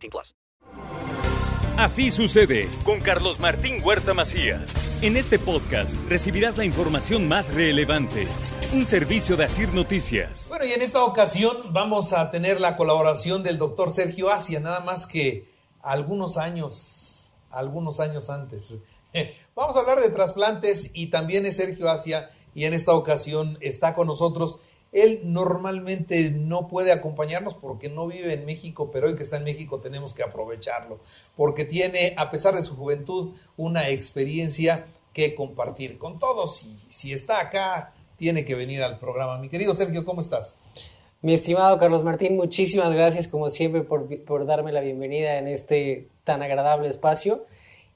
18 plus. Así sucede con Carlos Martín Huerta Macías. En este podcast recibirás la información más relevante. Un servicio de Asir Noticias. Bueno, y en esta ocasión vamos a tener la colaboración del doctor Sergio Asia, nada más que algunos años, algunos años antes. Vamos a hablar de trasplantes y también es Sergio Asia y en esta ocasión está con nosotros. Él normalmente no puede acompañarnos porque no vive en México, pero hoy que está en México tenemos que aprovecharlo porque tiene, a pesar de su juventud, una experiencia que compartir con todos. Y si está acá, tiene que venir al programa. Mi querido Sergio, ¿cómo estás? Mi estimado Carlos Martín, muchísimas gracias como siempre por, por darme la bienvenida en este tan agradable espacio.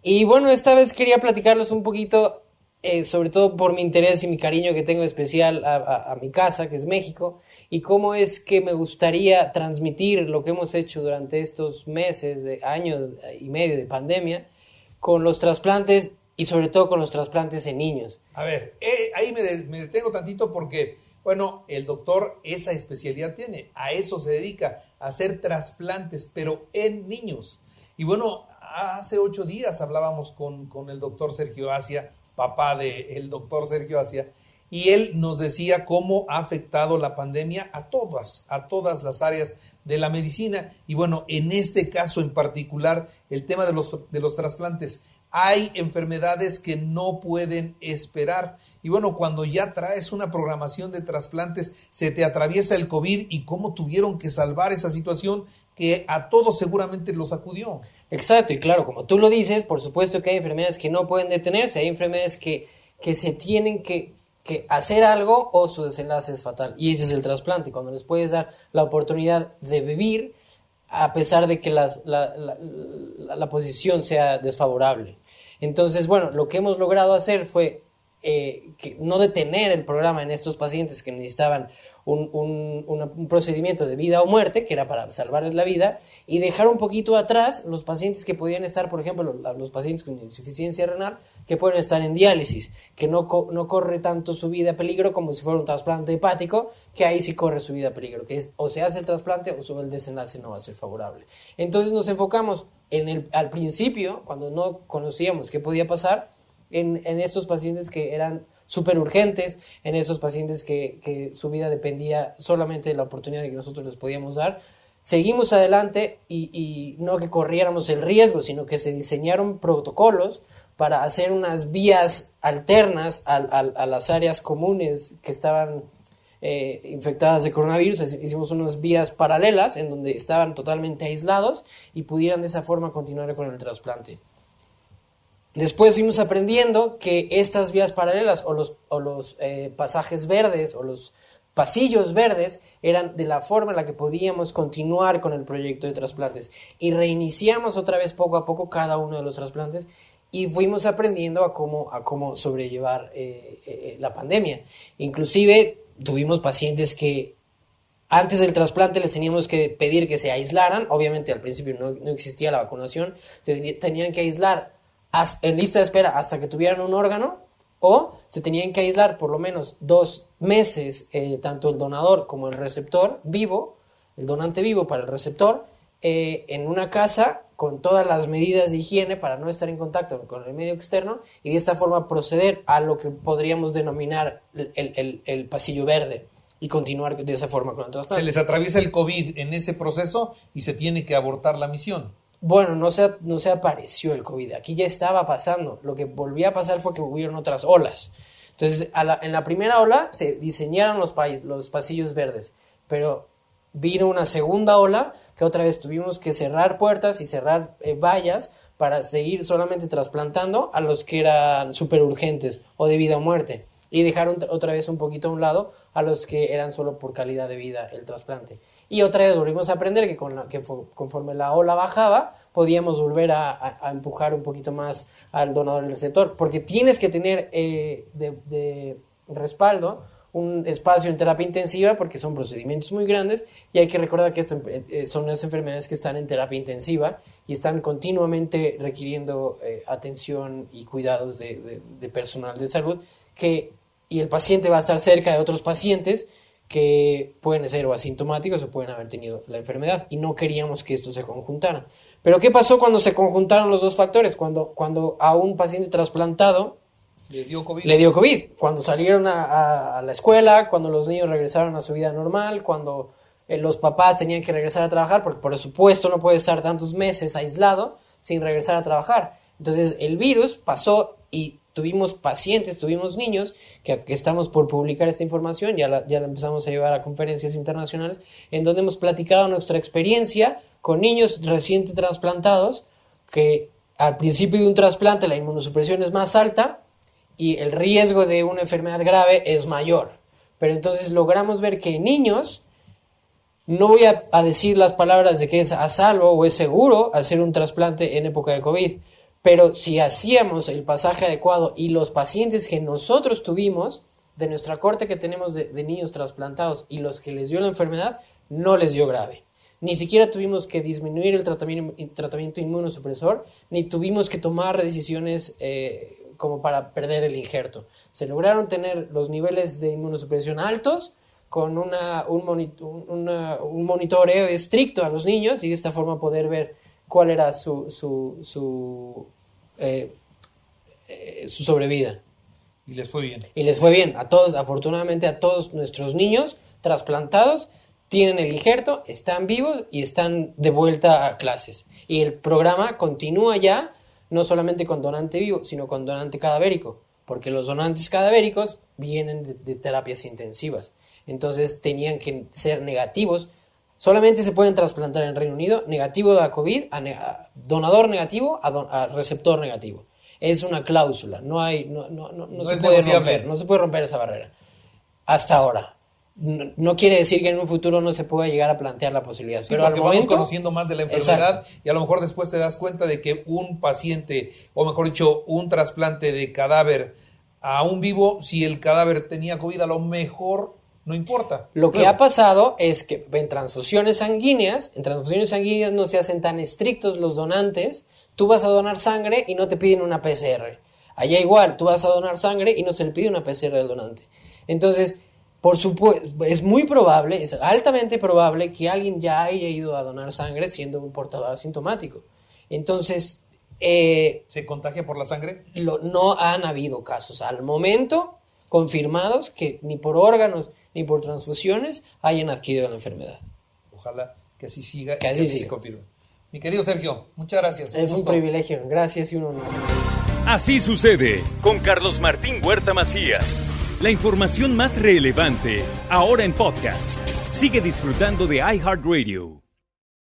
Y bueno, esta vez quería platicarles un poquito, eh, sobre todo por mi interés y mi cariño que tengo especial a, mi casa, que es México, y cómo es que me gustaría transmitir lo que hemos hecho durante estos meses, de años y medio de pandemia, con los trasplantes y sobre todo con los trasplantes en niños. A ver, eh, ahí me, me detengo tantito porque, bueno, el doctor esa especialidad tiene, a eso se dedica, a hacer trasplantes, pero en niños. Y bueno, hace ocho días hablábamos con, el doctor Sergio Asia, papá del doctor Sergio Asia, y él nos decía cómo ha afectado la pandemia a todas, a todas las áreas de la medicina. Y bueno, en este caso en particular, el tema de los, de los trasplantes hay enfermedades que no pueden esperar. Y bueno, cuando ya traes una programación de trasplantes, se te atraviesa el COVID y cómo tuvieron que salvar esa situación que a todos seguramente los acudió. Exacto, y claro, como tú lo dices, por supuesto que hay enfermedades que no pueden detenerse, hay enfermedades que, que se tienen que, que hacer algo o su desenlace es fatal. Y ese es el trasplante, cuando les puedes dar la oportunidad de vivir a pesar de que la, la, la posición sea desfavorable. Entonces, bueno, lo que hemos logrado hacer fue eh, que no detener el programa en estos pacientes que necesitaban un, un, procedimiento de vida o muerte, que era para salvarles la vida, y dejar un poquito atrás los pacientes que podían estar, por ejemplo, los, pacientes con insuficiencia renal, que pueden estar en diálisis, que no, no corre tanto su vida a peligro como si fuera un trasplante hepático, que ahí sí corre su vida a peligro, que es o se hace el trasplante o el desenlace no va a ser favorable. Entonces nos enfocamos en el, al principio, cuando no conocíamos qué podía pasar, en, estos pacientes que eran súper urgentes, en estos pacientes que, que, su vida dependía solamente de la oportunidad que nosotros les podíamos dar. Seguimos adelante y, y no que corriéramos el riesgo, sino que se diseñaron protocolos para hacer unas vías alternas a, a, las áreas comunes que estaban eh, infectadas de coronavirus. Hicimos unas vías paralelas en donde estaban totalmente aislados y pudieran de esa forma continuar con el trasplante. Después fuimos aprendiendo que estas vías paralelas o los, o los eh, pasajes verdes o los pasillos verdes eran de la forma en la que podíamos continuar con el proyecto de trasplantes. Y reiniciamos otra vez poco a poco cada uno de los trasplantes y fuimos aprendiendo a cómo, a cómo sobrellevar eh, eh, la pandemia. Inclusive tuvimos pacientes que antes del trasplante les teníamos que pedir que se aislaran, obviamente al principio no, no existía la vacunación, se tenían que aislar en lista de espera hasta que tuvieran un órgano o se tenían que aislar por lo menos dos meses eh, tanto el donador como el receptor vivo, el donante vivo para el receptor, eh, en una casa con todas las medidas de higiene para no estar en contacto con el medio externo y de esta forma proceder a lo que podríamos denominar el, el pasillo verde y continuar de esa forma con el trasplante. Se les atraviesa el COVID en ese proceso y se tiene que abortar la misión. Bueno, no se, no se apareció el COVID, aquí ya estaba pasando. Lo que volvía a pasar fue que hubieron otras olas. Entonces, en la primera ola se diseñaron los, los pasillos verdes, pero vino una segunda ola que otra vez tuvimos que cerrar puertas y cerrar eh, vallas para seguir solamente trasplantando a los que eran súper urgentes o de vida o muerte y dejar otra vez un poquito a un lado a los que eran solo por calidad de vida el trasplante. Y otra vez volvimos a aprender que, con la- que fo- conforme la ola bajaba, podíamos volver a, empujar un poquito más al donador y receptor. Porque tienes que tener eh, de, respaldo un espacio en terapia intensiva porque son procedimientos muy grandes y hay que recordar que esto eh, son las enfermedades que están en terapia intensiva y están continuamente requiriendo eh, atención y cuidados de, de- de personal de salud que y el paciente va a estar cerca de otros pacientes que pueden ser o asintomáticos o pueden haber tenido la enfermedad y no queríamos que esto se conjuntara. Pero ¿qué pasó cuando se conjuntaron los dos factores? Cuando, cuando a un paciente trasplantado Le dio COVID. le dio COVID. Cuando salieron a, a- a la escuela, cuando los niños regresaron a su vida normal, cuando eh, los papás tenían que regresar a trabajar, porque por supuesto no puede estar tantos meses aislado sin regresar a trabajar. Entonces el virus pasó y tuvimos pacientes, tuvimos niños, que, estamos por publicar esta información, ya la, ya la empezamos a llevar a conferencias internacionales, en donde hemos platicado nuestra experiencia con niños recién trasplantados, que al principio de un trasplante la inmunosupresión es más alta, y el riesgo de una enfermedad grave es mayor. Pero entonces logramos ver que niños, no voy a decir las palabras de que es a salvo o es seguro hacer un trasplante en época de COVID, pero si hacíamos el pasaje adecuado y los pacientes que nosotros tuvimos, de nuestra corte que tenemos de, niños trasplantados y los que les dio la enfermedad, no les dio grave. Ni siquiera tuvimos que disminuir el tratamiento, inmunosupresor, ni tuvimos que tomar decisiones eh, como para perder el injerto. Se lograron tener los niveles de inmunosupresión altos con una- un monitoreo estricto a los niños y de esta forma poder ver cuál era su, su, su, eh, eh, su sobrevida. Y les fue bien. Y les fue bien. A todos, afortunadamente, a todos nuestros niños trasplantados tienen el injerto, están vivos y están de vuelta a clases. Y el programa continúa ya, no solamente con donante vivo, sino con donante cadavérico, porque los donantes cadavéricos vienen de, de terapias intensivas. Entonces tenían que ser negativos. Solamente se pueden trasplantar en Reino Unido negativo a COVID, a, ne- a donador negativo a, don- a receptor negativo. Es una cláusula, no hay, no, no, no, se puede negociable. romper, no se puede romper esa barrera. Hasta ahora. No, quiere decir que en un futuro no se pueda llegar a plantear la posibilidad, Sí, pero al porque vamos momento conociendo más de la enfermedad Exacto. y a lo mejor después te das cuenta de que un paciente, o mejor dicho, un trasplante de cadáver a un vivo, si el cadáver tenía COVID, a lo mejor no importa. Lo que Luego, ha pasado es que en transfusiones sanguíneas, en transfusiones sanguíneas no se hacen tan estrictos los donantes. Tú vas a donar sangre y no te piden una PCR. Allá igual, tú vas a donar sangre y no se le pide una PCR al donante. Entonces, por supuesto, es muy probable, es altamente probable que alguien ya haya ido a donar sangre siendo un portador asintomático. Entonces, eh, ¿Se contagia por la sangre? lo- no han habido casos al momento confirmados que ni por órganos ni por transfusiones hayan adquirido la enfermedad. Ojalá que así siga Que y así que así se confirme. Mi querido Sergio, muchas gracias. Es un privilegio, gracias y un honor. Así sucede con Carlos Martín Huerta Macías. La información más relevante ahora en podcast. Sigue disfrutando de iHeartRadio.